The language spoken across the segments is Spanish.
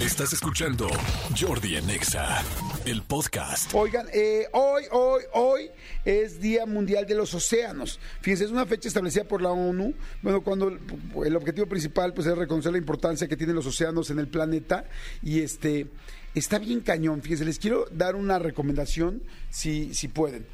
Estás escuchando Jordi en Exa, el podcast. Oigan, eh, hoy, hoy, hoy es Día Mundial de los Océanos. Fíjense, es una fecha establecida por la ONU. Bueno, cuando el, el objetivo principal pues, es reconocer la importancia que tienen los océanos en el planeta. Y este está bien cañón. Fíjense, les quiero dar una recomendación si, si pueden.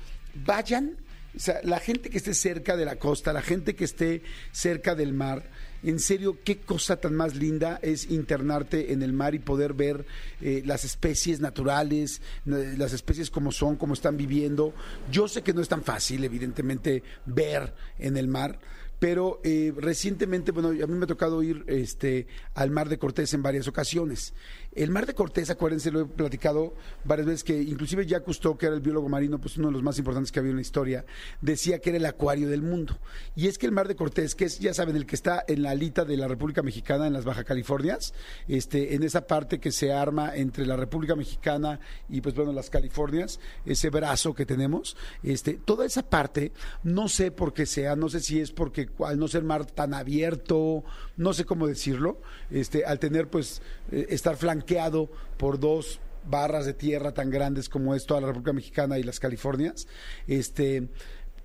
Vayan, o sea, la gente que esté cerca de la costa, la gente que esté cerca del mar en serio, qué cosa tan más linda es internarte en el mar y poder ver eh, las especies naturales, las especies como son, como están viviendo. Yo sé que no es tan fácil, evidentemente, ver en el mar pero eh, recientemente, bueno, a mí me ha tocado ir este, al Mar de Cortés en varias ocasiones. El Mar de Cortés, acuérdense, lo he platicado varias veces, que inclusive Jacques Cousteau, que era el biólogo marino, pues uno de los más importantes que había en la historia, decía que era el acuario del mundo. Y es que el Mar de Cortés, que es, ya saben, el que está en la alita de la República Mexicana, en las Baja Californias, este, en esa parte que se arma entre la República Mexicana y, pues bueno, las Californias, ese brazo que tenemos, este, toda esa parte, no sé por qué sea, no sé si es porque al no ser mar tan abierto, no sé cómo decirlo, este, al tener pues eh, estar flanqueado por dos barras de tierra tan grandes como es toda la República Mexicana y las Californias, este,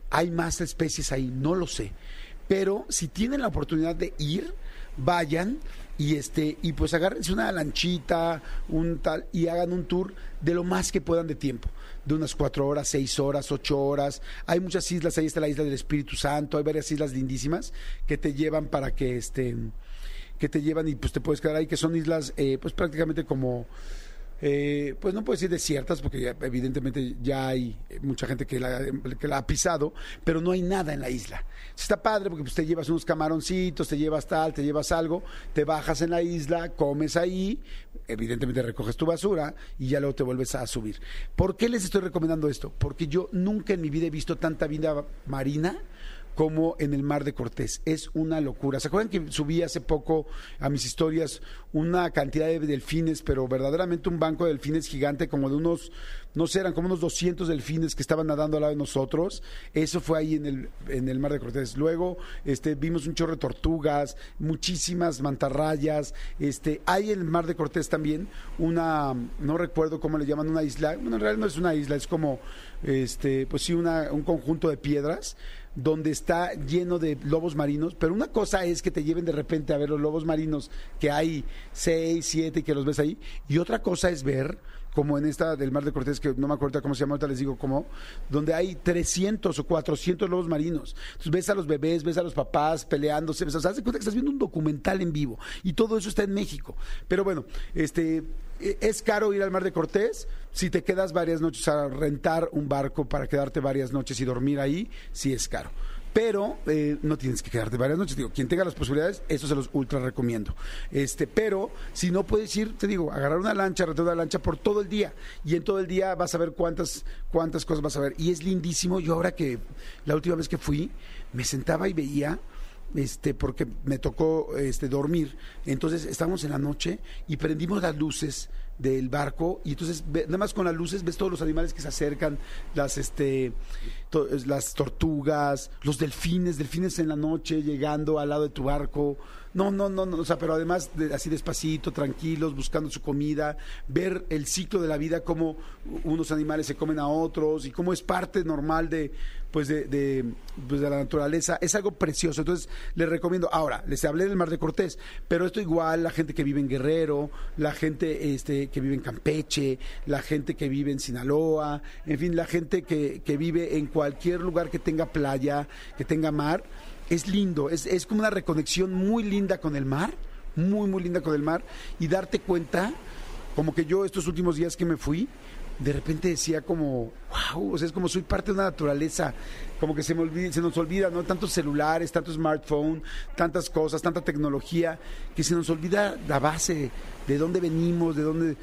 hay más especies ahí, no lo sé. Pero si tienen la oportunidad de ir, vayan y este y pues agárrense una lanchita, un tal y hagan un tour de lo más que puedan de tiempo de unas cuatro horas, seis horas, ocho horas. Hay muchas islas, ahí está la isla del Espíritu Santo, hay varias islas lindísimas que te llevan para que este que te llevan y pues te puedes quedar ahí, que son islas eh, pues prácticamente como eh, pues no puedo decir desiertas, porque evidentemente ya hay mucha gente que la, que la, ha pisado, pero no hay nada en la isla. Está padre porque pues, te llevas unos camaroncitos, te llevas tal, te llevas algo, te bajas en la isla, comes ahí, evidentemente recoges tu basura y ya luego te vuelves a subir. ¿Por qué les estoy recomendando esto? Porque yo nunca en mi vida he visto tanta vida marina como en el Mar de Cortés. Es una locura. ¿Se acuerdan que subí hace poco a mis historias una cantidad de delfines, pero verdaderamente un banco de delfines gigante, como de unos, no sé, eran como unos 200 delfines que estaban nadando al lado de nosotros? Eso fue ahí en el, en el Mar de Cortés. Luego este, vimos un chorro de tortugas, muchísimas mantarrayas. Este, hay en el Mar de Cortés también una, no recuerdo cómo le llaman, una isla. Bueno, en realidad no es una isla, es como, este, pues sí, una, un conjunto de piedras donde está lleno de lobos marinos, pero una cosa es que te lleven de repente a ver los lobos marinos, que hay seis, siete, que los ves ahí, y otra cosa es ver como en esta del Mar de Cortés, que no me acuerdo cómo se llama, ahorita les digo cómo, donde hay 300 o 400 lobos marinos. Entonces ves a los bebés, ves a los papás peleándose, ves, o sea, cuenta que estás viendo un documental en vivo y todo eso está en México. Pero bueno, este e, es caro ir al Mar de Cortés. Si te quedas varias noches a rentar un barco para quedarte varias noches y dormir ahí, sí es caro pero eh, no tienes que quedarte varias noches. Digo, quien tenga las posibilidades, eso se los ultra recomiendo. Este, pero si no puedes ir, te digo, agarrar una lancha, retar una lancha por todo el día y en todo el día vas a ver cuántas cuántas cosas vas a ver y es lindísimo. Yo ahora que la última vez que fui me sentaba y veía este porque me tocó este dormir. Entonces estábamos en la noche y prendimos las luces del barco y entonces nada más con las luces ves todos los animales que se acercan, las este las tortugas, los delfines, delfines en la noche llegando al lado de tu barco. No, no, no, no o sea, pero además de, así despacito, tranquilos, buscando su comida, ver el ciclo de la vida, cómo unos animales se comen a otros y cómo es parte normal de, pues de, pues de la naturaleza, es algo precioso. Entonces, les recomiendo. Ahora, les hablé del Mar de Cortés, pero esto igual, la gente que vive en Guerrero, la gente este, que vive en Campeche, la gente que vive en Sinaloa, en fin, la gente que, que vive en cualquier lugar que tenga playa, que tenga mar es lindo, es, es como una reconexión muy linda con el mar, muy, muy linda con el mar, y darte cuenta, como que yo estos últimos días que me fui, de repente decía como, wow, o sea, es como soy parte de una naturaleza, como que se, me olvida, se nos olvida, ¿no? Tantos celulares, tanto smartphone, tantas cosas, tanta tecnología, que se nos olvida la base, de dónde venimos, de dónde,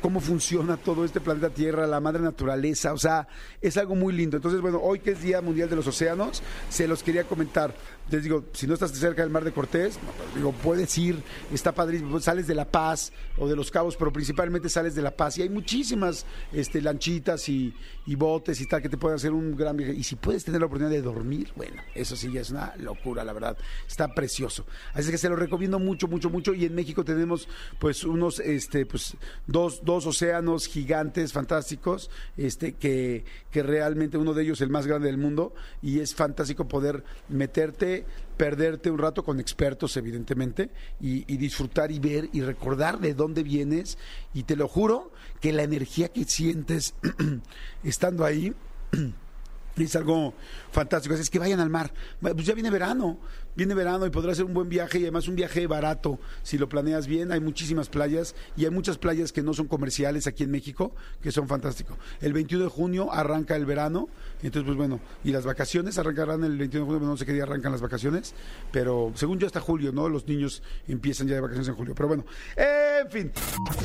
cómo, funciona todo este planeta Tierra, la madre naturaleza, o sea, es algo muy lindo. Entonces, bueno, hoy que es Día Mundial de los Océanos, se los quería comentar. Les digo, si no estás cerca del Mar de Cortés, pues, digo, puedes ir, está padrísimo, sales de La Paz o de Los Cabos, pero principalmente sales de La Paz y hay muchísimas este, lanchitas y, y botes y tal que te pueden hacer un gran viaje. Y si puedes tener la oportunidad de dormir, bueno, eso sí ya es una locura, la verdad. Está precioso. Así que se lo recomiendo mucho, mucho, mucho. Y en México tenemos pues unos, este, pues, dos, dos océanos gigantes, fantásticos, este, que, que realmente uno de ellos es el más grande del mundo, y es fantástico poder meterte, perderte un rato con expertos, evidentemente, y, y disfrutar y ver y recordar de dónde vienes. Y te lo juro que la energía que sientes estando ahí es algo fantástico. Es que vayan al mar. Pues ya viene verano, viene verano y podrá ser un buen viaje y además un viaje barato si lo planeas bien. Hay muchísimas playas y hay muchas playas que no son comerciales aquí en México que son fantásticos. El 21 de junio arranca el verano, entonces pues bueno, y las vacaciones arrancarán el 21 de junio, no sé qué día arrancan las vacaciones, pero según yo hasta julio, ¿no? Los niños empiezan ya de vacaciones en julio. Pero bueno, en fin.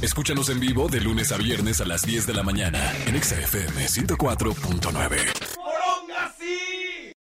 Escúchanos en vivo de lunes a viernes a las 10 de la mañana en XFM 104.9.